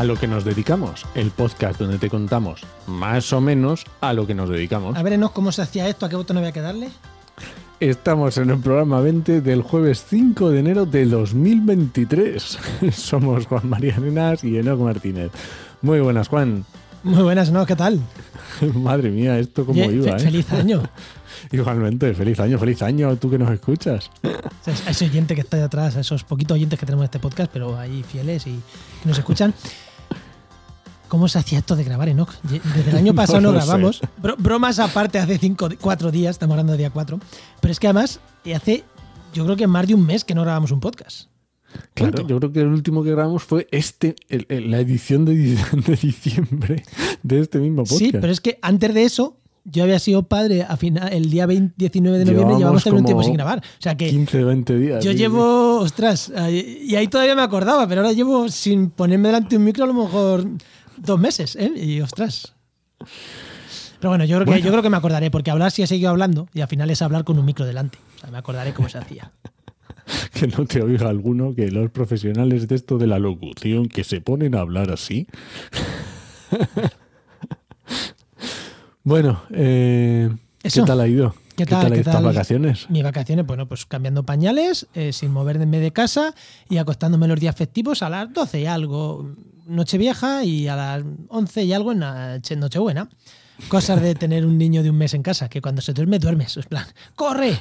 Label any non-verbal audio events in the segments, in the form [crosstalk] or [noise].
a lo que nos dedicamos, el podcast donde te contamos más o menos a lo que nos dedicamos. A ver, Enos, ¿cómo se hacía esto? ¿A qué botón había que darle? Estamos en el programa 20 del jueves 5 de enero de 2023. [laughs] Somos Juan María Arenas y Enoc Martínez. Muy buenas, Juan. Muy buenas, ¿no? ¿Qué tal? [laughs] Madre mía, esto cómo Oye, iba, fe- ¿eh? Feliz año. [laughs] Igualmente, feliz año, feliz año, tú que nos escuchas. A ese oyente que está ahí atrás, a esos poquitos oyentes que tenemos en este podcast, pero ahí fieles y que nos escuchan. ¿Cómo se hacía esto de grabar, Enoch? Desde el año [laughs] pasado no, grabamos. Bro- bromas aparte, hace cinco, cuatro días, estamos hablando de día cuatro. Pero es que además, eh, hace yo creo que más de un mes que no grabamos un podcast. Claro, yo creo que el último que grabamos fue este, el- el- la edición de, di- [laughs] de diciembre de este mismo podcast. Sí, pero es que antes de eso, yo había sido padre a final, el día 20 19 de noviembre llevamos también un tiempo sin grabar. O sea que 15, 20 días. Yo sí, llevo, ostras, y ahí todavía me acordaba, pero ahora llevo sin ponerme delante de un micro a lo mejor dos meses, ¿eh? Y ostras. Pero bueno, yo creo, que, Bueno. yo creo que me acordaré, porque hablar sí he seguido hablando y al final es hablar con un micro delante. O sea, me acordaré cómo se hacía. [laughs] que no te oiga alguno, que los profesionales de esto de la locución que se ponen a hablar así. [laughs] bueno, eh, ¿qué Eso. tal ha ido? ¿Qué tal? ¿Qué tal? vacaciones? Mis vacaciones, bueno, pues cambiando pañales, eh, sin moverme de casa y acostándome los días festivos a las 12 y algo, Nochevieja, y a las 11 y algo en Nochebuena. Cosas de tener un niño de un mes en casa, que cuando se duerme, duermes. En plan, ¡corre!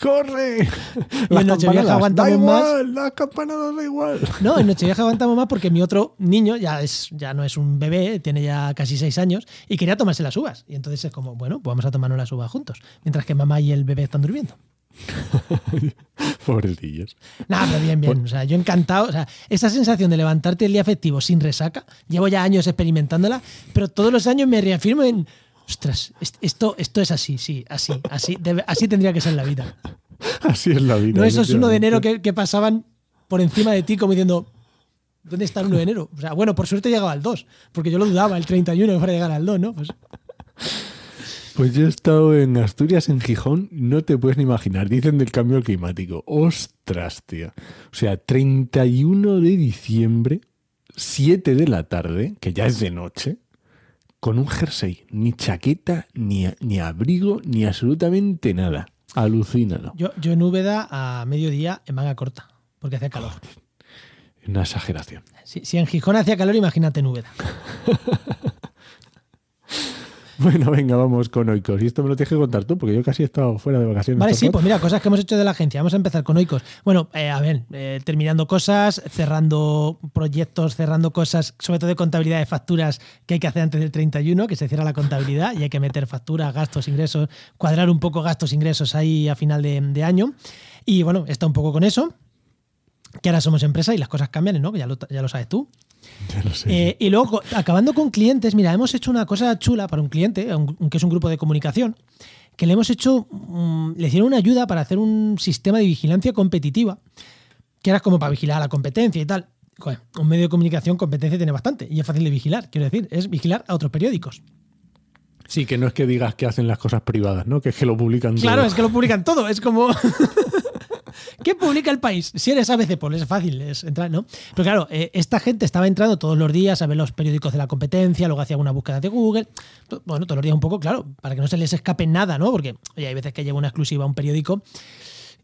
¡Corre! [laughs] Y en Nochevieja aguantamos da más. igual, las campanadas da igual. No, en [laughs] Nochevieja aguantamos más porque mi otro niño ya, es, ya no es un bebé, tiene ya casi seis años y quería tomarse las uvas. Y entonces es como, bueno, pues vamos a tomarnos las uvas juntos, mientras que mamá y el bebé están durmiendo. [laughs] Pobrecillos. Nada, pero bien, bien. O sea, yo encantado. O sea, esa sensación de levantarte el día festivo sin resaca, llevo ya años experimentándola, pero todos los años me reafirmo en, ostras, est- esto, esto es así, sí, así, así, debe- así tendría que ser la vida. [laughs] Así es la vida. No esos 1 de enero que, que pasaban por encima de ti como diciendo, ¿dónde está el 1 de enero? O sea, bueno, por suerte llegaba al 2, porque yo lo dudaba, el 31 que fuera a llegar al 2, ¿no? Pues, Pues yo he estado en Asturias, en Gijón, no te puedes ni imaginar. Dicen del cambio climático. Ostras, tío. O sea, 31 de diciembre, 7 de la tarde, que ya es de noche, con un jersey, ni chaqueta, ni, ni abrigo, ni absolutamente nada. Alucínalo. yo, yo en Úbeda a mediodía en manga corta, porque hacía calor. Una exageración. Si, si en Gijón hacía calor, imagínate en Úbeda. [laughs] Bueno, venga, vamos con Oikos. Y esto me lo tienes que contar tú, porque yo casi he estado fuera de vacaciones. Vale, sí, pues mira, cosas que hemos hecho de la agencia. Vamos a empezar con Oikos. Bueno, eh, a ver, eh, terminando cosas, cerrando proyectos, cerrando cosas, sobre todo de contabilidad de facturas que hay que hacer antes del 31, que se cierra la contabilidad y hay que meter facturas, gastos, ingresos, cuadrar un poco gastos, ingresos ahí a final de, de año. Y bueno, está un poco con eso, que ahora somos empresa y las cosas cambian, ¿no? Ya lo, ya lo sabes tú. Ya lo sé. Eh, y luego, acabando con clientes, mira, hemos hecho una cosa chula para un cliente, un- que es un grupo de comunicación, que le hemos hecho, mm, le hicieron una ayuda para hacer un sistema de vigilancia competitiva, que era como para vigilar a la competencia y tal. Joder, un medio de comunicación competencia tiene bastante y es fácil de vigilar, quiero decir, es vigilar a otros periódicos. Sí, que no es que digas que hacen las cosas privadas, ¿no? Que es que lo publican Claro, todo. es que lo publican todo, es como... [laughs] ¿Qué publica el país? Si eres ABC, pues es fácil es entrar, ¿no? Pero claro, eh, esta gente estaba entrando todos los días a ver los periódicos de la competencia, luego hacía una búsqueda de Google. Bueno, todos los días un poco, claro, para que no se les escape nada, ¿no? Porque oye, hay veces que lleva una exclusiva a un periódico.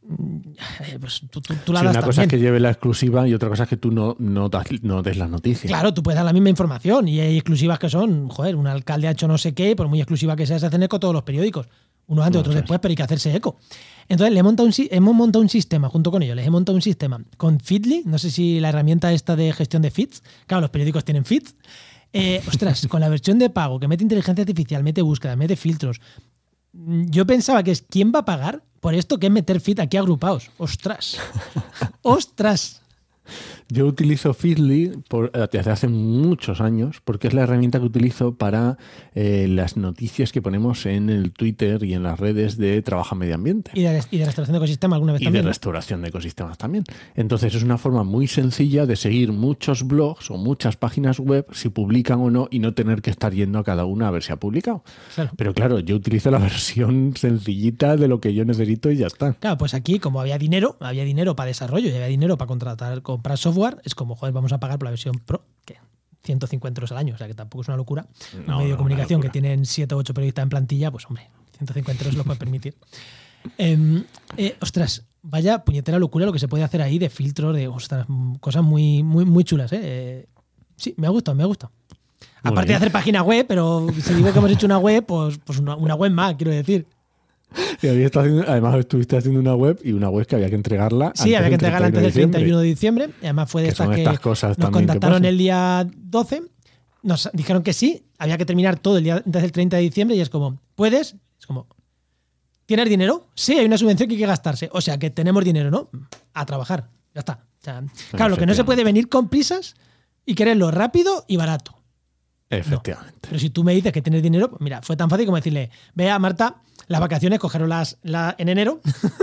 mm, eh, Pues tú, tú- tú la Sí, das una cosa es que lleve la exclusiva y otra cosa es que tú no, no, das- no des las noticias. Claro, tú puedes dar la misma información y hay exclusivas que son, joder, un alcalde ha hecho no sé qué, por muy exclusiva que sea, se hacen eco todos los periódicos. Unos antes, No, otros después, pero hay que hacerse eco. Entonces, le he montado un hemos montado un sistema junto con ellos, les he montado un sistema con Feedly, no sé si la herramienta esta de gestión de feeds, claro, los periódicos tienen feeds. Eh, [laughs] ostras, con la versión de pago que mete inteligencia artificial, mete búsqueda, mete filtros. Mm, Yo pensaba que es quién va a pagar por esto que es meter feed aquí agrupados. Ostras. [laughs] Ostras. Yo utilizo Feedly por- eh, desde hace muchos años porque es la herramienta que utilizo para eh, las noticias que ponemos en el Twitter y en las redes de Trabaja Medio Ambiente. Y de, y de restauración de ecosistema alguna vez Y de también. restauración de ecosistemas también. Entonces es una forma muy sencilla de seguir muchos blogs o muchas páginas web si publican o no y no tener que estar yendo a cada una a ver si ha publicado. Claro. Pero claro, yo utilizo la [laughs] versión sencillita de lo que yo necesito y ya está. Claro, pues aquí, como había dinero, había dinero para desarrollo y había dinero para contratar, comprar software, es como, joder, vamos a pagar por la versión pro. Que 150 euros al año, o sea que tampoco es una locura. No, un medio no, de comunicación que tienen 7 o 8 periodistas en plantilla, pues hombre, 150 euros lo puede permitir. [laughs] Em, eh, ostras, vaya puñetera locura lo que se puede hacer ahí de filtro, de ostras, cosas muy, muy, muy chulas, ¿eh? Sí, me ha gustado, me ha gustado. Muy Aparte de hacer página web, pero si digo que hemos hecho una web, pues, pues una, una web más, quiero decir. [laughs] Y haciendo- además estuviste haciendo una web y una web que había que entregarla. Sí, había que entregarla antes del 31 de diciembre. Y además fue de estas que estas cosas nos contactaron el día 12. Nos dijeron que sí, había que terminar todo el día antes del 30 de diciembre y es como, ¿puedes? Es como, ¿tienes dinero? Sí, hay una subvención que hay que gastarse. O sea, que tenemos dinero, ¿no? A trabajar. Ya está. O sea, claro, lo que no se puede venir con prisas y quererlo rápido y barato. Efectivamente. Pero si tú me dices que tienes dinero, pues mira, fue tan fácil como decirle, vea Marta, las vacaciones cogeroslas la, en enero.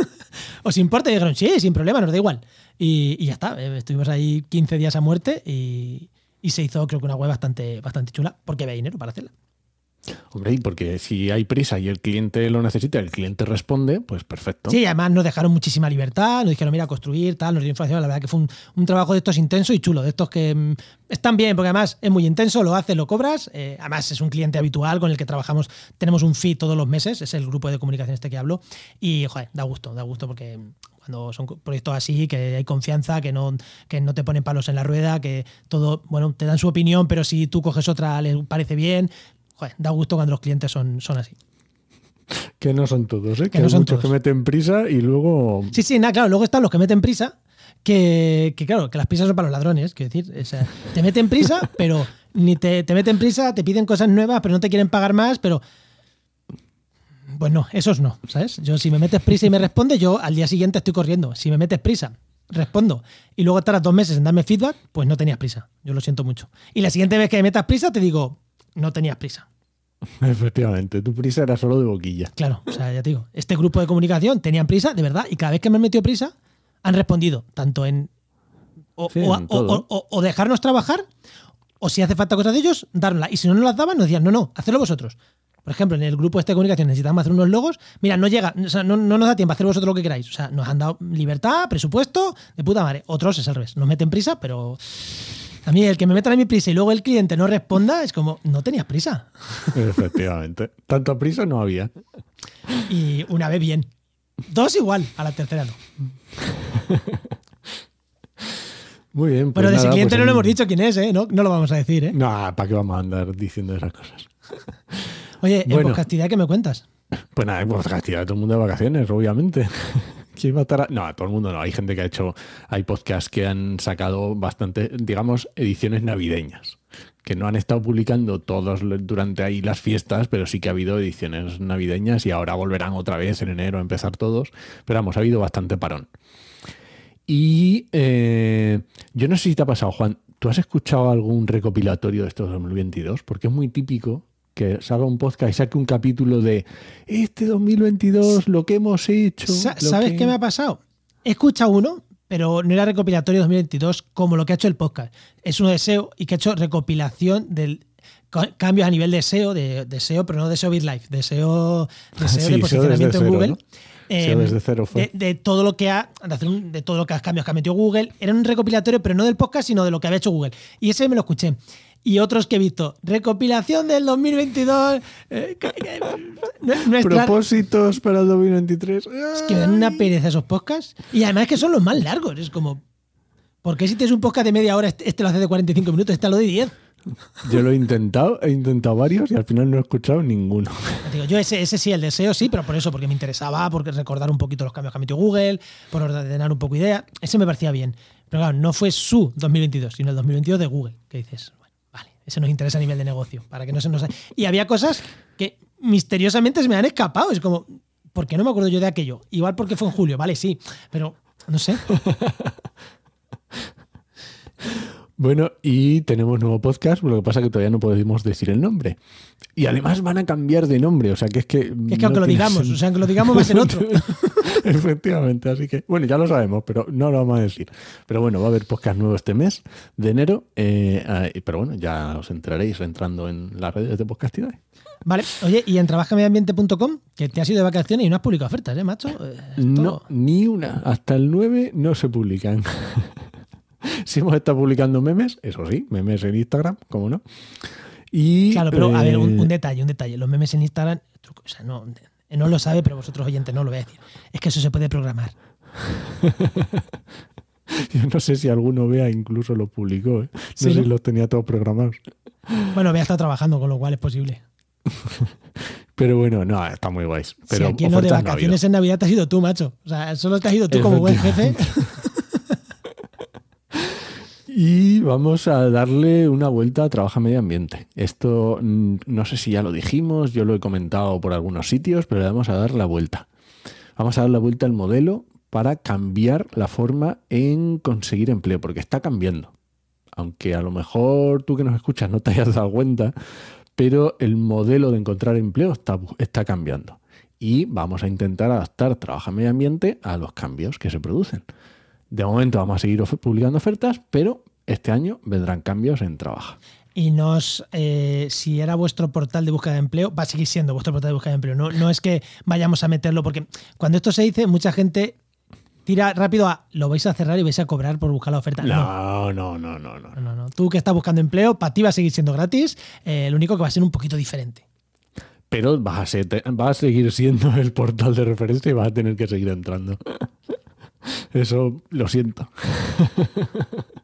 [laughs] ¿Os importa? Y dijeron, sí, sin problema, nos da igual. Y, y ya está, eh, estuvimos ahí 15 días a muerte y, y se hizo creo que una web bastante, bastante chula porque había dinero para hacerla. Hombre, y porque si hay prisa y el cliente lo necesita, el cliente responde, pues perfecto. Sí, además nos dejaron muchísima libertad, nos dijeron, mira, construir, tal, nos dio información. La verdad que fue un, un trabajo de estos intenso y chulo, de estos que mm, están bien, porque además es muy intenso, lo haces, lo cobras. eh, además es un cliente habitual con el que trabajamos, tenemos un fee todos los meses, es el grupo de comunicación este que hablo. Y, joder, da gusto, da gusto porque cuando son proyectos así, que hay confianza, que no, que no te ponen palos en la rueda, que todo, bueno, te dan su opinión, pero si tú coges otra, les parece bien. Joder, da gusto cuando los clientes son, son así. Que no son todos, ¿eh? Que, no hay son muchos todos. que meten prisa y luego. Sí, sí, nada, claro. Luego están los que meten prisa, que, que claro, que las prisas son para los ladrones. Quiero decir, o sea, te meten prisa, [laughs] pero ni te, te meten prisa, te piden cosas nuevas, pero no te quieren pagar más, pero. Pues no, esos no, ¿sabes? Yo, si me metes prisa y me respondes, yo al día siguiente estoy corriendo. Si me metes prisa, respondo, y luego tardas dos meses en darme feedback, pues no tenías prisa. Yo lo siento mucho. Y la siguiente vez que me metas prisa, te digo, no tenías prisa. [laughs] Efectivamente, tu prisa era solo de boquilla. Claro, o sea, ya te digo, este grupo de comunicación tenían prisa, de verdad, y cada vez que me han metido prisa, han respondido, tanto en o, Sí, o- en o- todo. o- o dejarnos trabajar, o si hace falta cosas de ellos, darnosla. Y si no nos las daban, nos decían, no, no, hacedlo vosotros. Por ejemplo, en el grupo este de comunicación necesitamos hacer unos logos. Mira, no llega, o sea, no, no nos da tiempo a hacer vosotros lo que queráis. O sea, nos han dado libertad, presupuesto, de puta madre. Otros es al revés. Nos meten prisa, pero a mí el que me metan a mi prisa y luego el cliente no responda es como, no tenías prisa. Efectivamente. Tanta prisa no había. Y una vez bien. Dos igual, a la tercera no. Muy bien. pues Pero de ese nada, cliente pues no le en- hemos dicho quién es, ¿eh? No, no lo vamos a decir, ¿eh? No, ¿para qué vamos a andar diciendo esas cosas? Oye, en Bueno. podcastidad, ¿qué me cuentas? Pues nada, cantidad de todo el mundo de vacaciones, obviamente. ¿Quién va a estar a- No, a todo el mundo no. Hay gente que ha hecho. Hay podcasts que han sacado bastante, digamos, ediciones navideñas. Que no han estado publicando todos durante ahí las fiestas, pero sí que ha habido ediciones navideñas y ahora volverán otra vez en enero a empezar todos. Pero vamos, ha habido bastante parón. Y eh, yo no sé si te ha pasado, Juan. ¿Tú has escuchado algún recopilatorio de estos 2022? Porque es muy típico que salga un podcast y saque un capítulo de este 2022, lo que hemos hecho. ¿Sabes que- qué me ha pasado? He escuchado uno, pero no era recopilatorio 2022 como lo que ha hecho el podcast. Es uno de SEO y que ha hecho recopilación del ca- cambios a nivel de SEO, de, de SEO, pero no de SEO BitLife, de SEO, de, SEO Sí, de SEO posicionamiento en Google. ¿no? SEO desde cero fue. de, de todo lo que ha de, hacer un- de todo lo que ha cambios que ha metido Google. Era un recopilatorio, pero no del podcast, sino de lo que había hecho Google. Y ese me lo escuché. Y otros que he visto. Recopilación del 2022. eh, nuestra- Propósitos para el 2023. es que me dan una pereza esos podcasts. Y además es que son los más largos. Es como. ¿Por qué si tienes un podcast de media hora, este, este lo hace de 45 minutos, este lo de 10? Yo lo he intentado, he intentado varios y al final no he escuchado ninguno. Digo, yo ese, ese sí, el deseo sí, pero por eso, porque me interesaba, porque recordar un poquito los cambios que ha metido Google, por ordenar un poco idea. Ese me parecía bien. Pero claro, no fue su 2022, sino el 2022 de Google. Que dices, ese nos interesa a nivel de negocio, para que no se nos... Y había cosas que misteriosamente se me han escapado. Es como, ¿por qué no me acuerdo yo de aquello? Igual porque fue en julio, vale, sí, pero no sé. [laughs] Bueno, y tenemos nuevo podcast, lo que pasa es que todavía no podemos decir el nombre. Y además van a cambiar de nombre, o sea que es que... Que es que aunque lo digamos, o sea, aunque lo digamos va a ser otro. [laughs] [laughs] Efectivamente, así que, bueno, ya lo sabemos, pero no lo vamos a decir. Pero bueno, va a haber podcast nuevo este mes de enero, eh, eh, pero bueno, ya os enteraréis entrando en las redes de podcastidad. Vale, oye, y en trabajamediambiente.com, que te has ido de vacaciones y no has publicado ofertas, ¿eh, macho? Eh, esto- No, ni una. Hasta el 9 no se publican. [laughs] si hemos estado publicando memes, eso sí, memes en Instagram, ¿cómo no? Y, claro, pero a ver, un, eh, un detalle, un detalle. Los memes en Instagram, o sea, no, no lo sabe, pero vosotros oyentes no lo voy a decir. Es que eso se puede programar. [laughs] Yo no sé si alguno vea, incluso lo publicó. ¿eh? No Sí, sé si los tenía todos programados. Bueno, Bea está trabajando, con lo cual es posible. Pero bueno, no, está muy guays. Pero si aquí no de no vacaciones en Navidad te has ido tú, macho. O sea, solo te has ido tú como buen jefe. [laughs] Y vamos a darle una vuelta a Trabaja Medio Ambiente. Esto mm, no sé si ya lo dijimos, yo lo he comentado por algunos sitios, pero le vamos a dar la vuelta. Vamos a dar la vuelta al modelo para cambiar la forma en conseguir empleo, porque está cambiando. Aunque a lo mejor tú que nos escuchas no te hayas dado cuenta, pero el modelo de encontrar empleo está, está cambiando. Y vamos a intentar adaptar Trabaja Medio Ambiente a los cambios que se producen. De momento vamos a seguir publicando ofertas, pero este año vendrán cambios en Trabaja. Y nos, eh, si era vuestro portal de búsqueda de empleo, va a seguir siendo vuestro portal de búsqueda de empleo. No, no es que vayamos a meterlo, porque cuando esto se dice, mucha gente tira rápido a lo vais a cerrar y vais a cobrar por buscar la oferta. No, No, no, no, no, no. no. Tú que estás buscando empleo, para ti va a seguir siendo gratis. eh, lo único que va a ser un poquito diferente. Pero vas a, ser- vas a seguir siendo el portal de referencia y vas a tener que seguir entrando. [laughs] Eso lo siento. [laughs]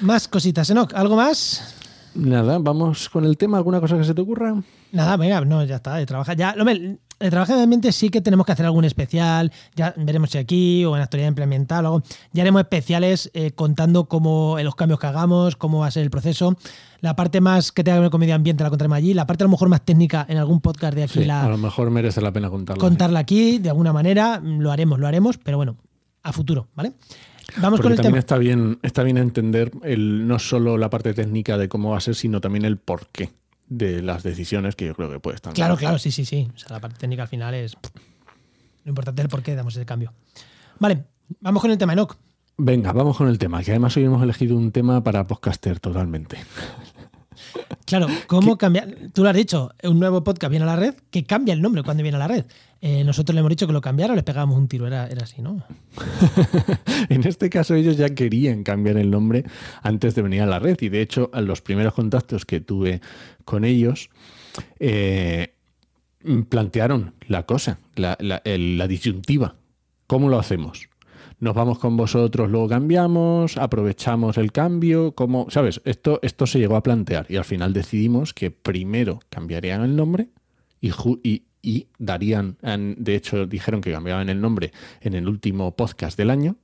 Más cositas, Enoch. ¿Algo más? Nada, vamos con el tema. ¿Alguna cosa que se te ocurra? Nada, venga, no, ya está, de trabajar. Ya, hombre, de trabajar de ambiente sí que tenemos que hacer algún especial. Ya veremos si aquí o en actualidad implemental o algo. Ya haremos especiales eh, contando cómo eh, los cambios que hagamos, cómo va a ser el proceso. La parte más que tenga que ver con medio ambiente la contaremos allí. La parte a lo mejor más técnica en algún podcast de aquí Sí, la a lo mejor merece la pena contarlo. contarla aquí de alguna manera. Lo haremos, lo haremos, pero bueno, a futuro, ¿vale? Vamos Porque con el también tema. está bien, está bien entender el, no solo la parte técnica de cómo va a ser, sino también el porqué de las decisiones que yo creo que puede estar. Claro, claro, sí, sí, sí. O sea, la parte técnica al final es lo importante es el por qué damos ese cambio. Vale, vamos con el tema, Enoch. Venga, vamos con el tema, que además hoy hemos elegido un tema para podcaster totalmente. Claro, ¿cómo cambiar? Tú lo has dicho, un nuevo podcast viene a la red, que cambia el nombre cuando viene a la red. Eh, nosotros le hemos dicho que lo cambiara o les pegábamos un tiro, era, era así, ¿no? [laughs] En este caso ellos ya querían cambiar el nombre antes de venir a la red y de hecho los primeros contactos que tuve con ellos eh, plantearon la cosa, la, la- el- la disyuntiva. ¿Cómo lo hacemos? Nos vamos con vosotros, luego cambiamos, aprovechamos el cambio, ¿cómo? ¿Sabes? Esto, esto se llegó a plantear y al final decidimos que primero cambiarían el nombre y, y- y darían, de hecho dijeron que cambiaban el nombre en el último podcast del año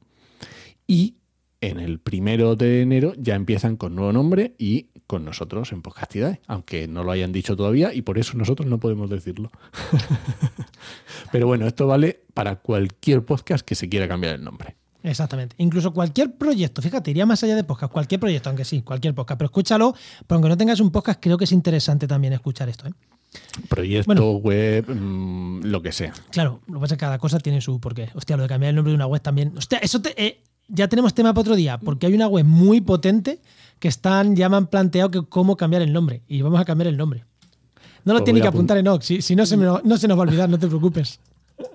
y en el primero de enero ya empiezan con nuevo nombre y con nosotros en Podcastidad, aunque no lo hayan dicho todavía y por eso nosotros no podemos decirlo. [laughs] Pero bueno, esto vale para cualquier podcast que se quiera cambiar el nombre. Exactamente. Incluso cualquier proyecto, fíjate, iría más allá de podcast, cualquier proyecto, aunque sí, cualquier podcast, pero escúchalo, pero aunque no tengas un podcast, creo que es interesante también escuchar esto. ¿eh? Proyecto, Bueno. web, mm, lo que sea. Claro, lo que pasa es que cada cosa tiene su porqué. Hostia, lo de cambiar el nombre de una web también. Hostia, eso te- eh, ya tenemos tema para otro día, porque hay una web muy potente que están, ya me han planteado que cómo cambiar el nombre. Y vamos a cambiar el nombre. No lo Pues tiene que apuntar en Ox, si, si no, se me, no se nos va a olvidar, no te preocupes. [laughs]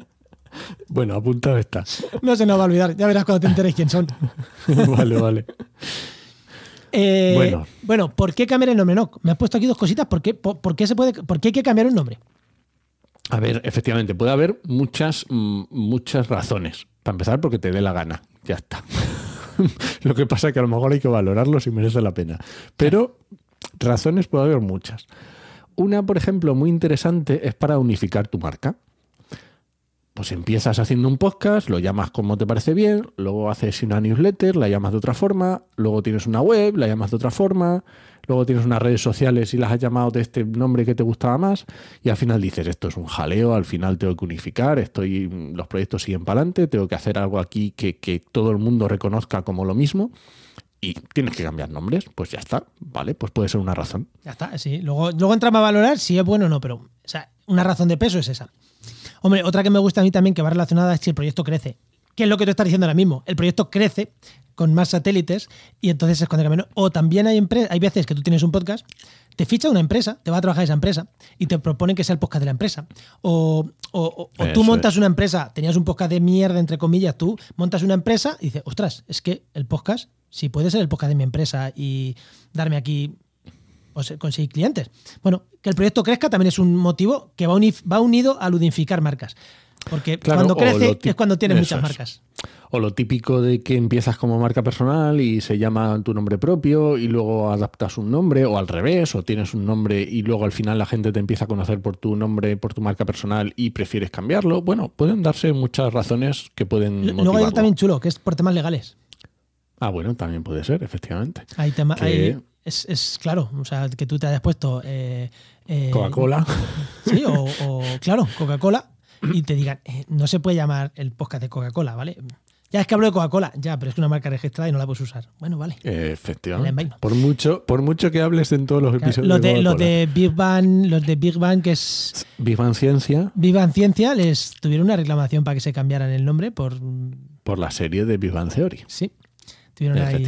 Bueno, apuntado está. No se nos va a olvidar, ya verás cuando te enteres quién son. [laughs] vale, vale. Eh, Bueno. bueno. ¿por qué cambiar el nombre? No, me has puesto aquí dos cositas. ¿Por qué, por, por qué se puede, ¿Por qué hay que cambiar un nombre? A ver, efectivamente, puede haber muchas, mm, muchas razones. Para empezar, porque te dé la gana. Ya está. [laughs] Lo que pasa es que a lo mejor hay que valorarlo si merece la pena. Pero razones puede haber muchas. Una, por ejemplo, muy interesante es para unificar tu marca. Pues empiezas haciendo un podcast, lo llamas como te parece bien, luego haces una newsletter, la llamas de otra forma, luego tienes una web, la llamas de otra forma, luego tienes unas redes sociales y las has llamado de este nombre que te gustaba más, y al final dices, esto es un jaleo, al final tengo que unificar, estoy, los proyectos siguen para adelante, tengo que hacer algo aquí que, que todo el mundo reconozca como lo mismo, y tienes que cambiar nombres, pues ya está, vale, pues puede ser una razón. Ya está, sí. Luego, luego entramos a valorar si es bueno o no, pero una razón de peso es esa. Hombre, otra que me gusta a mí también que va relacionada es si el proyecto crece. ¿Qué es lo que tú estás diciendo ahora mismo? El proyecto crece con más satélites y entonces es cuando. O también hay, hay veces que tú tienes un podcast, te ficha una empresa, te va a trabajar esa empresa y te proponen que sea el podcast de la empresa. O, o- o- o tú montas es. una empresa, tenías un podcast de mierda, entre comillas, tú montas una empresa y dices, ostras, es que el podcast, si puede ser el podcast de mi empresa y darme aquí o sea, conseguir clientes. Bueno, que el proyecto crezca también es un motivo que va, va unido a ludificar marcas. Porque Claro, cuando crece es cuando tienes muchas es. marcas. O lo típico de que empiezas como marca personal y se llama tu nombre propio y luego adaptas un nombre, o al revés, o tienes un nombre y luego al final la gente te empieza a conocer por tu nombre, por tu marca personal y prefieres cambiarlo. Bueno, pueden darse muchas razones que pueden Luego hay otro también chulo, que es por temas legales. Ah, bueno, también puede ser, efectivamente. Hay tema, Que- es, es claro, o sea, que tú te hayas puesto eh, eh, Coca-Cola. Sí, o, o, claro, Coca-Cola y te digan, eh, no se puede llamar el podcast de Coca-Cola, ¿vale? Ya es que hablo de Coca-Cola, ya, pero es que una marca registrada y no la puedes usar. Bueno, vale. Efectivamente. Por mucho, por mucho que hables en todos los Claro, episodios los, de, los Coca-Cola. de Big Bang, los de Big Bang, que es Big Bang Ciencia Big Bang Ciencia, les tuvieron una reclamación para que se cambiaran el nombre por. por la serie de Big Bang Theory. Sí. Tuvieron ahí.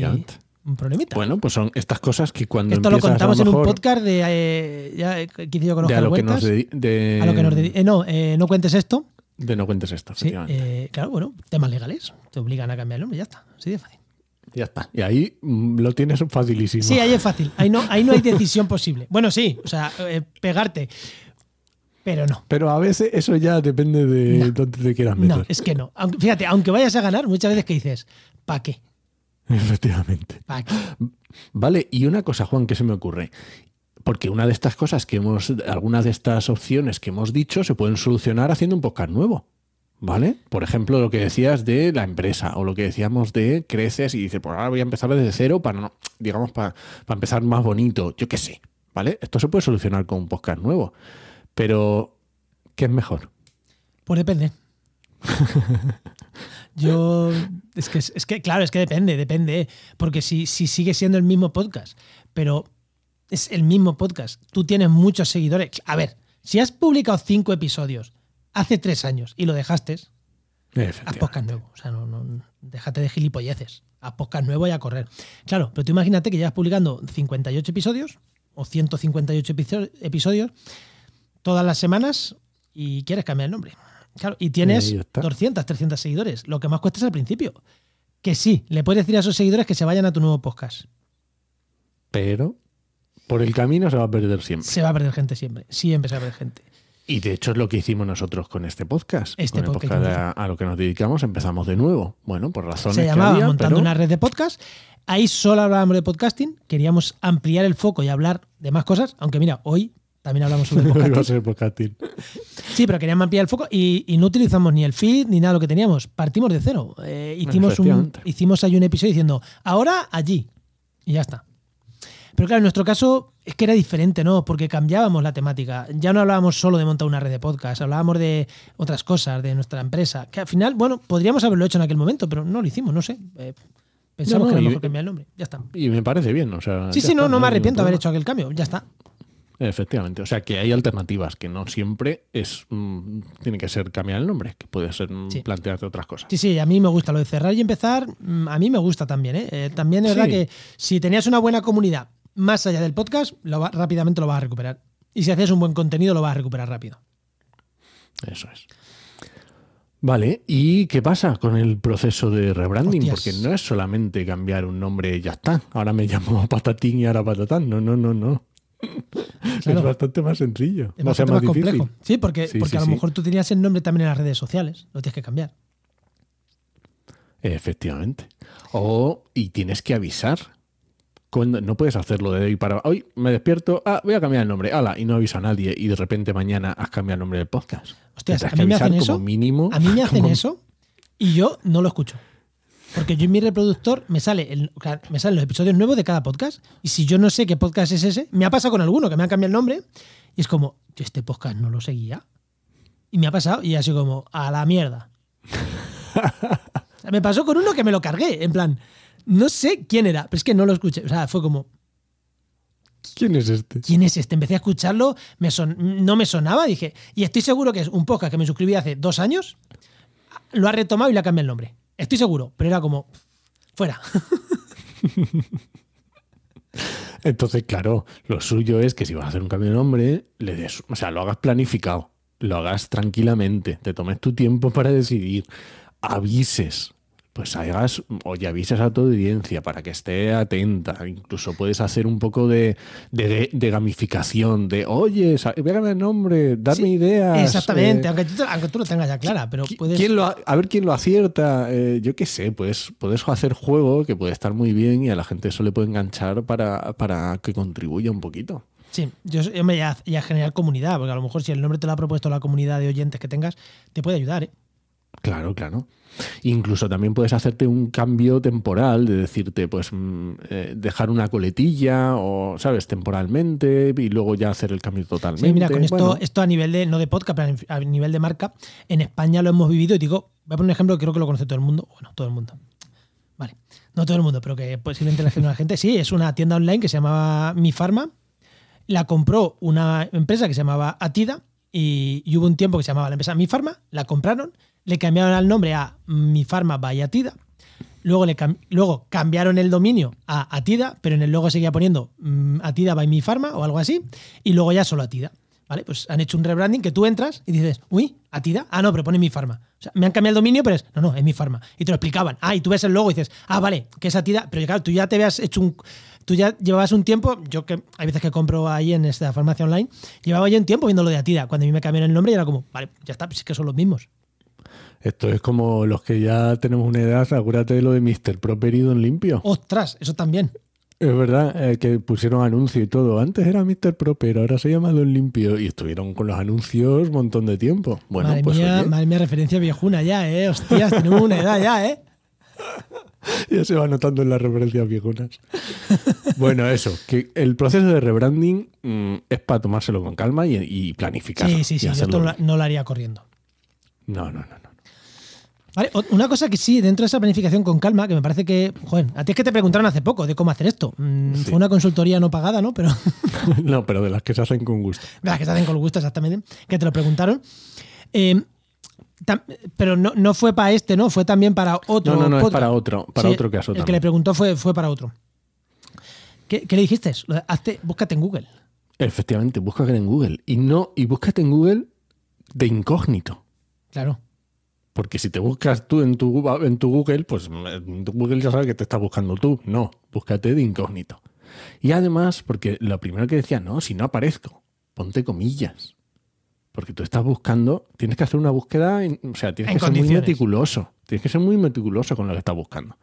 Un problemita. Bueno, pues son estas cosas que cuando Esto lo a contamos en un podcast de. eh, ya, que yo con de a lo que nos de, a lo que nos eh, no, eh, no cuentes esto. de no cuentes esto, Sí, efectivamente. eh, claro, bueno, temas legales. Te obligan a cambiar el nombre, ya está. Así de fácil. Ya está. Y ahí mm, lo tienes facilísimo. Sí, ahí es fácil. Ahí no, ahí no hay decisión posible. Bueno, sí, o sea, eh, pegarte. Pero no. Pero a veces eso ya depende de No. dónde te quieras meter. No, es que no. Aunque, fíjate, aunque vayas a ganar, muchas veces que dices, ¿para qué? [laughs] Efectivamente. Vale, y una cosa, Juan, que se me ocurre. Porque una de estas cosas que hemos, algunas de estas opciones que hemos dicho se pueden solucionar haciendo un podcast nuevo. ¿Vale? Por ejemplo, lo que decías de la empresa o lo que decíamos de creces y dices, pues ahora voy a empezar desde cero para, no, digamos, para, para empezar más bonito. Yo qué sé. ¿Vale? Esto se puede solucionar con un podcast nuevo. Pero, ¿qué es mejor? Pues depende. [laughs] Yo. Es que, es que, claro, es que depende, depende. Porque si, si sigue siendo el mismo podcast, pero es el mismo podcast, tú tienes muchos seguidores. A ver, si has publicado cinco episodios hace tres años y lo dejaste, haz podcast nuevo. O sea, no, no, déjate de gilipolleces. Haz podcast nuevo y a correr. Claro, pero tú imagínate que llevas publicando 58 episodios o 158 episo- episodios todas las semanas y quieres cambiar el nombre. Claro, y tienes está. 200, 300 seguidores. Lo que más cuesta es al principio. Que sí, le puedes decir a esos seguidores que se vayan a tu nuevo podcast. Pero por el camino se va a perder siempre. Se va a perder gente siempre. Siempre se va a perder gente. Y de hecho es lo que hicimos nosotros con este podcast. Este con el podcast a, a lo que nos dedicamos empezamos de nuevo. Bueno, por razones se que llamaba había, Montando pero- una red de podcast. Ahí solo hablábamos de podcasting. Queríamos ampliar el foco y hablar de más cosas. Aunque mira, hoy también hablamos sobre [laughs] Iba a podcasting. ser podcasting. Sí, pero queríamos ampliar el foco y, y no utilizamos ni el feed ni nada de lo que teníamos. Partimos de cero. Eh, hicimos, un, hicimos ahí un episodio diciendo, ahora allí. Y ya está. Pero claro, en nuestro caso es que era diferente, ¿no? Porque cambiábamos la temática. Ya no hablábamos solo de montar una red de podcast, hablábamos de otras cosas, de nuestra empresa. Que al final, bueno, podríamos haberlo hecho en aquel momento, pero no lo hicimos, no sé. Eh, pensamos No, que era y- mejor cambiar el nombre. Ya está. Y me parece bien. O sea, Sí, sí, no, no me arrepiento de haber hecho aquel cambio. Ya está. Efectivamente. O sea, que hay alternativas, que no siempre es mm, tiene que ser cambiar el nombre, que puede ser mm, Sí. plantearte otras cosas. Sí, sí, a mí me gusta lo de cerrar y empezar. mm, A mí me gusta también. ¿eh? Eh, también es verdad que si tenías una buena comunidad más allá del podcast, lo va- rápidamente lo vas a recuperar. Y si haces un buen contenido, lo vas a recuperar rápido. Eso es. Vale, ¿y qué pasa con el proceso de rebranding? Hostias. Porque no es solamente cambiar un nombre y ya está. Ahora me [laughs] llamo Patatín y ahora Patatán. No, no, no, no. [laughs] Claro. Es bastante más sencillo. Es bastante más más difícil. complejo. Sí, porque, Sí, porque sí, a lo sí. mejor tú tenías el nombre también en las redes sociales. Lo tienes que cambiar. Efectivamente. O, y tienes que avisar. Cuando- no puedes hacerlo de hoy para hoy me despierto, ah, voy a cambiar el nombre, ala, y no aviso a nadie, y de repente mañana has cambiado el nombre del podcast. Hostias, a mí me hacen como eso. mínimo. A mí me [laughs] hacen como- eso y yo no lo escucho. Porque yo en mi reproductor me sale el- me salen los episodios nuevos de cada podcast. Y si yo no sé qué podcast es ese, me ha pasado con alguno que me ha cambiado el nombre. Y es como, yo este podcast no lo seguía. Y me ha pasado y así como, a la mierda. Me pasó con uno que me lo cargué. En plan, no sé quién era, pero es que no lo escuché. O sea, fue como, ¿Quién es este? ¿quién es este? Empecé a escucharlo, me son- no me sonaba, dije, y estoy seguro que es un podcast que me suscribí hace dos años, lo ha retomado y le ha cambiado el nombre. Estoy seguro, pero era como, fuera. [laughs] Entonces, claro, lo suyo es que si vas a hacer un cambio de nombre, le des, o sea, lo hagas planificado, lo hagas tranquilamente, te tomes tu tiempo para decidir, avises, pues hagas, oye, avises a tu audiencia para que esté atenta. Incluso puedes hacer un poco de, de, de gamificación, de, oye, véame el nombre, darme Sí, ideas. Exactamente, eh, aunque, tú, aunque tú lo tengas ya clara, pero ¿Qui- puedes. quién lo ha- a ver quién lo acierta. eh, yo qué sé, pues puedes hacer juego que puede estar muy bien y a la gente eso le puede enganchar para, para que contribuya un poquito. Sí, yo hombre, ya, ya generar comunidad, porque a lo mejor si el nombre te lo ha propuesto la comunidad de oyentes que tengas, te puede ayudar, ¿eh? Claro, claro. Incluso también puedes hacerte un cambio temporal, de decirte, pues mm, eh, dejar una coletilla o, ¿sabes?, temporalmente y luego ya hacer el cambio totalmente. Sí, mira, con esto, Bueno, esto a nivel de, no de podcast, pero a nivel de marca, en España lo hemos vivido y digo, voy a poner un ejemplo que creo que lo conoce todo el mundo. Bueno, todo el mundo. Vale. No todo el mundo, pero que posiblemente la gente, la gente. Sí, es una tienda online que se llamaba Mi Pharma. La compró una empresa que se llamaba Atida y, hubo un tiempo que se llamaba la empresa Mi Pharma. La compraron, le cambiaron el nombre a Mi Pharma by Atida. Luego, luego cambiaron el dominio a Atida, pero en el logo seguía poniendo mm, Atida by Mi Pharma o algo así. Y luego ya solo Atida. ¿Vale? Pues han hecho un rebranding que tú entras y dices, uy, Atida. Ah, no, pero pone Mi Pharma. O sea, me han cambiado el dominio, pero es, no, no, es Mi Pharma. Y te lo explicaban. Ah, y tú ves el logo y dices, ah, vale, que es Atida. Pero claro, tú ya te habías hecho un. Tú ya llevabas un tiempo, yo que hay veces que compro ahí en esta farmacia online, llevaba ya un tiempo viendo lo de Atida. Cuando a mí me cambiaron el nombre y era como, vale, ya está, pues es que son los mismos. Esto es como los que ya tenemos una edad, acuérdate de lo de Mr. Proper y Don Limpio. Ostras, eso también. Es verdad, eh, que pusieron anuncio y todo. Antes era Mr. Proper, ahora se llama Don Limpio. Y estuvieron con los anuncios un montón de tiempo. Bueno, madre pues mía, oye, madre mía, referencia viejuna ya, eh. Hostias, tenemos una edad ya, eh. [laughs] [laughs] ya se va notando en las referencias viejunas. bueno, eso, que el proceso de rebranding mm, es para tomárselo con calma y, y planificarlo. Sí, sí, sí, yo esto no, lo haría corriendo. No, no, no, no. Vale, una cosa que sí, dentro de esa planificación con calma, que me parece que, joder, a ti es que te preguntaron hace poco de cómo hacer esto. Mm, Sí. Fue una consultoría no pagada, ¿no? Pero [laughs] no, pero de las que se hacen con gusto. las que se hacen con gusto exactamente, que te lo preguntaron. Eh, pero no, no fue para este, ¿no? Fue también para otro. No, no, no, es para otro, para Sí, otro caso El que le preguntó fue, fue para otro. ¿Qué, qué le dijiste? Hazte, búscate en Google. Efectivamente, búscate en Google. Y no, y búscate en Google de incógnito. Claro. Porque si te buscas tú en tu, en tu Google, pues Google ya sabe que te estás buscando tú. No, búscate de incógnito. Y además, porque lo primero que decía, no, si no aparezco, ponte comillas. Porque tú estás buscando, tienes que hacer una búsqueda, o sea, tienes En que ser muy meticuloso. Tienes que ser muy meticuloso con lo que estás buscando.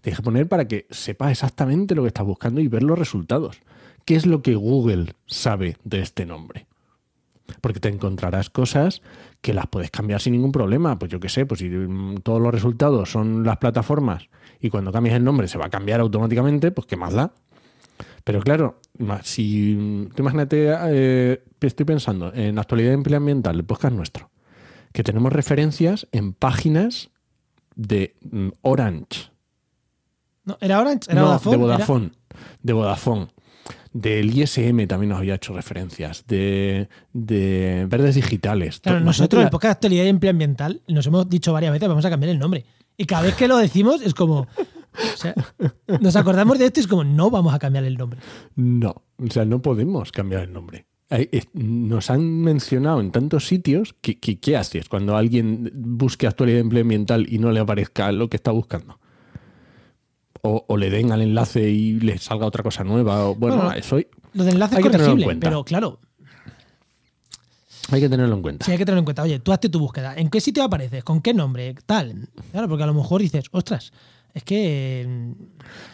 Tienes que poner para que sepas exactamente lo que estás buscando y ver los resultados. ¿Qué es lo que Google sabe de este nombre? Porque te encontrarás cosas que las puedes cambiar sin ningún problema. Pues yo qué sé, pues si mm, todos los resultados son las plataformas y cuando cambias el nombre se va a cambiar automáticamente, pues qué más da. Pero claro, si tú imagínate, eh, estoy pensando en actualidad empleo ambiental, el podcast nuestro, que tenemos referencias en páginas de mm, Orange, No, ¿Era Orange? ¿Era no, Vodafone? de ¿Era- Vodafone, de Vodafone. Del ISM también nos había hecho referencias, de, de verdes digitales. Claro, nosotros, el podcast de actualidad y empleo ambiental, nos hemos dicho varias veces, vamos a cambiar el nombre. Y cada vez que lo decimos es como. O sea, nos acordamos de esto y es como, no vamos a cambiar el nombre. No, o sea, no podemos cambiar el nombre. Nos han mencionado en tantos sitios que, que- ¿qué haces cuando alguien busque actualidad de empleo ambiental y no le aparezca lo que está buscando? O, o le den al enlace y le salga otra cosa nueva. O, bueno, Bueno, eso hay, Lo del enlace Hay es que tenerlo en cuenta. pero claro, hay que tenerlo en cuenta. sí hay que tenerlo en cuenta. Oye, tú hazte tu búsqueda. ¿En qué sitio apareces? ¿Con qué nombre? Tal. Claro, porque a lo mejor dices, ostras, es que. mm,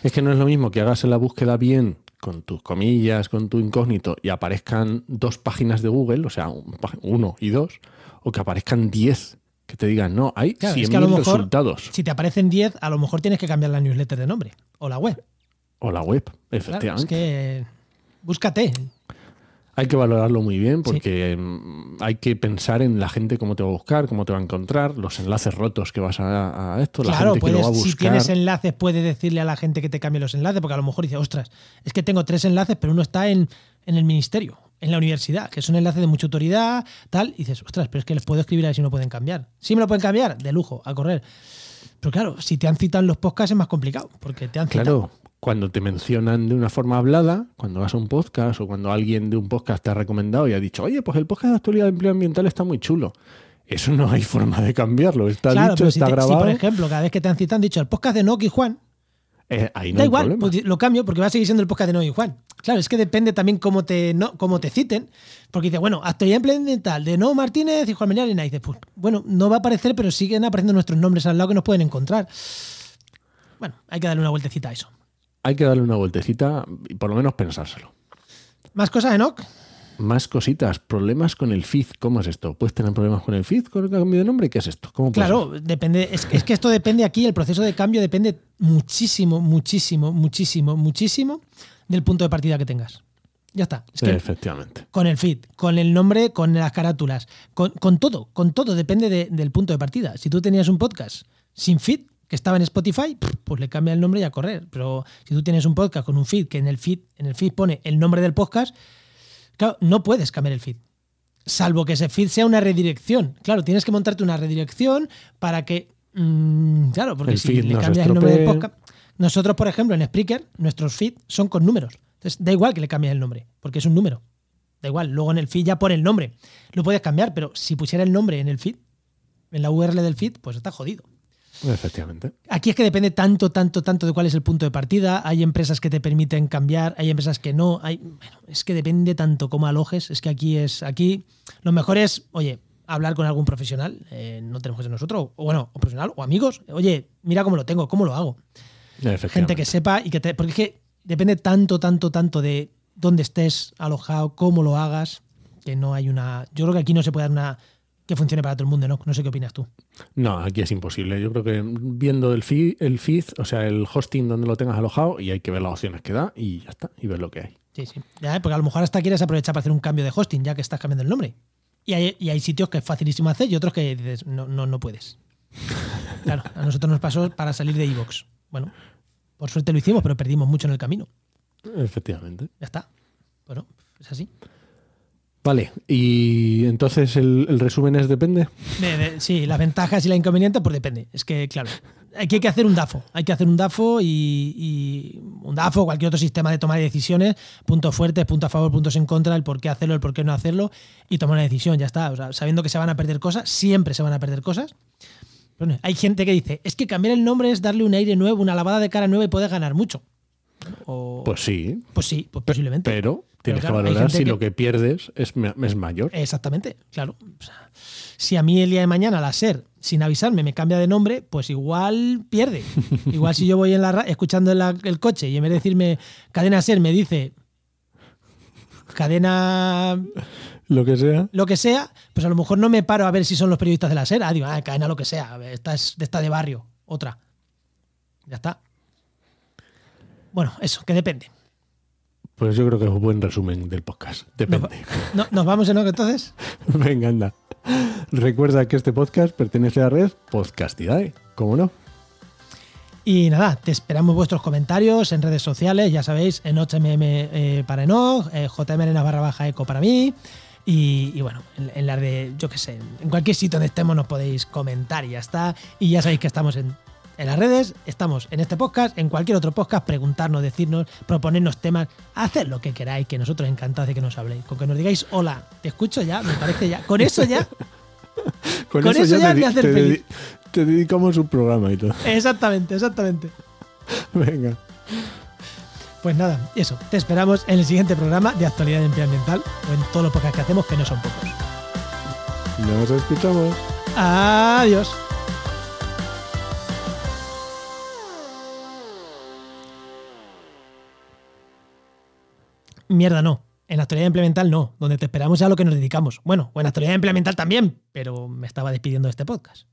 Es que no es lo mismo que hagas la búsqueda bien con tus comillas, con tu incógnito y aparezcan dos páginas de Google, o sea, un uno y dos, o que aparezcan diez que te digan, no, hay Claro, 100.000 es que a lo mejor- resultados. Si te aparecen 10, a lo mejor tienes que cambiar la newsletter de nombre o la web. O la web, Claro, efectivamente. es que. Búscate. Hay que valorarlo muy bien porque mm, hay que pensar en la gente cómo te va a buscar, cómo te va a encontrar, los enlaces rotos que vas a, a esto, la gente que lo va a puedes, si buscar. tienes enlaces, puedes decirle a la gente que te cambie los enlaces, porque a lo mejor dice, ostras, es que tengo tres enlaces, pero uno está en, en el ministerio, en la universidad, que es un enlace de mucha autoridad, tal, y dices, ostras, pero es que les puedo escribir a ver si me lo pueden cambiar. Sí me lo pueden cambiar, de lujo, a correr. Pero claro, si te han citado en los podcasts es más complicado, porque te han citado. Claro, cuando te mencionan de una forma hablada, cuando vas a un podcast o cuando alguien de un podcast te ha recomendado y ha dicho, oye, pues el podcast de actualidad de empleo ambiental está muy chulo. Eso no hay [laughs] forma de cambiarlo. Está Claro, dicho, pero si, está te- si, grabado. por ejemplo, cada vez que te han citado han dicho el podcast de Noki Juan, eh, ahí no da hay igual, pues lo cambio porque va a seguir siendo el podcast de Noki Juan. Claro, es que depende también cómo te, no, cómo te citen. Porque dice, bueno, actualidad ambiental de No Martínez y Juan Menarina. Y dices, pues bueno, no va a aparecer, pero siguen apareciendo nuestros nombres al lado que nos pueden encontrar. Bueno, hay que darle una vueltecita a eso. Hay que darle una vueltecita y por lo menos pensárselo. ¿Más cosas, Enoch? Más cositas, problemas con el feed. ¿Cómo es esto? ¿Puedes tener problemas con el feed con el cambio de nombre? ¿Qué es esto? ¿Cómo puede Claro, depende. Es, es que esto depende aquí, el proceso de cambio depende muchísimo, muchísimo, muchísimo, muchísimo del punto de partida que tengas. Ya está. Es ser? que Efectivamente. con el feed, con el nombre, con las carátulas, con, con todo, con todo, depende de- del punto de partida. Si tú tenías un podcast sin feed, que estaba en Spotify, pues le cambia el nombre y a correr. Pero si tú tienes un podcast con un feed que en el feed, en el feed pone el nombre del podcast, claro, no puedes cambiar el feed. Salvo que ese feed sea una redirección. Claro, tienes que montarte una redirección para que. mm, claro, porque El si le cambias el nombre del podcast. Nosotros, por ejemplo, en Spreaker, nuestros feeds son con números. Entonces, da igual que le cambies el nombre, porque es un número. Da igual, luego en el feed ya pone el nombre. Lo puedes cambiar, pero si pusiera el nombre en el feed, en la URL del feed, pues está jodido. Efectivamente. Aquí es que depende tanto, tanto, tanto de cuál es el punto de partida. Hay empresas que te permiten cambiar, hay empresas que no. Hay, bueno, es que depende tanto cómo alojes. Es que aquí es. Aquí lo mejor es, oye, hablar con algún profesional. eh, no tenemos que ser nosotros, o bueno, o profesional, o amigos. Oye, mira cómo lo tengo, cómo lo hago. Gente que sepa y que te. Porque es que depende tanto, tanto, tanto de dónde estés alojado, cómo lo hagas, que no hay una. Yo creo que aquí no se puede dar una que funcione para todo el mundo, ¿no? No sé qué opinas tú. No, aquí es imposible. Yo creo que viendo el feed, el feed, o sea, el hosting donde lo tengas alojado, y hay que ver las opciones que da y ya está, y ver lo que hay. Sí, sí. Ya, porque a lo mejor hasta quieres aprovechar para hacer un cambio de hosting, ya que estás cambiando el nombre. Y hay, y hay sitios que es facilísimo hacer y otros que dices, no, no, no puedes. [laughs] Claro, a nosotros nos pasó para salir de iVoox. Bueno, por suerte lo hicimos, pero perdimos mucho en el camino. Efectivamente. Ya está. Bueno, es así. Vale, y entonces el, resumen es depende. De- de- sí, las ventajas y la inconveniente, pues depende. Es que, claro, hay que, hay que hacer un DAFO. Hay que hacer un DAFO y, un DAFO, cualquier otro sistema de toma de decisiones, puntos fuertes, puntos a favor, puntos en contra, el por qué hacerlo, el por qué no hacerlo, y tomar una decisión, ya está. O sea, sabiendo que se van a perder cosas, siempre se van a perder cosas. Hay gente que dice, es que cambiar el nombre es darle un aire nuevo, una lavada de cara nueva y puedes ganar mucho. O- Pues sí, pues sí, pues posiblemente. pero tienes claro, que valorar si que- lo que pierdes es, es mayor. Exactamente, claro. O sea, si a mí el día de mañana la SER, sin avisarme, me cambia de nombre, pues igual pierde. [laughs] igual si yo voy en la escuchando en la- el coche y en vez de decirme cadena SER me dice cadena Lo que sea. lo que sea, pues a lo mejor no me paro a ver si son los periodistas de la SER. Ah, digo, ah, cadena lo que sea, esta es de esta de barrio, otra. Ya está. Bueno, eso, que depende. Pues yo creo que es un buen resumen del podcast. Depende. no- ¿nos vamos en entonces? [laughs] Venga, anda. Recuerda que este podcast pertenece a la red Podcastidae. ¿Cómo no? Y nada, te esperamos vuestros comentarios en redes sociales, ya sabéis, en HMM eh, para Enoch, eh, JMN barra baja eco para mí. Y, y bueno, en, en las de, yo qué sé, en cualquier sitio donde estemos nos podéis comentar y ya está. Y ya sabéis que estamos en, en las redes, estamos en este podcast, en cualquier otro podcast, preguntarnos, decirnos, proponernos temas, hacer lo que queráis, que nosotros encantados de que nos habléis. Con que nos digáis hola, te escucho ya, me parece ya. Con eso ya, [laughs] Con eso ya te, me hace te feliz. te dedicamos un programa y todo. exactamente, exactamente. [laughs] Venga. Pues nada, eso. Te esperamos en el siguiente programa de actualidad de empleo ambiental o en todos los podcasts que hacemos, que no son pocos. Nos escuchamos. Adiós. Mierda, no. En actualidad implemental no. Donde te esperamos es a lo que nos dedicamos. Bueno, o en actualidad implemental también, pero me estaba despidiendo de este podcast.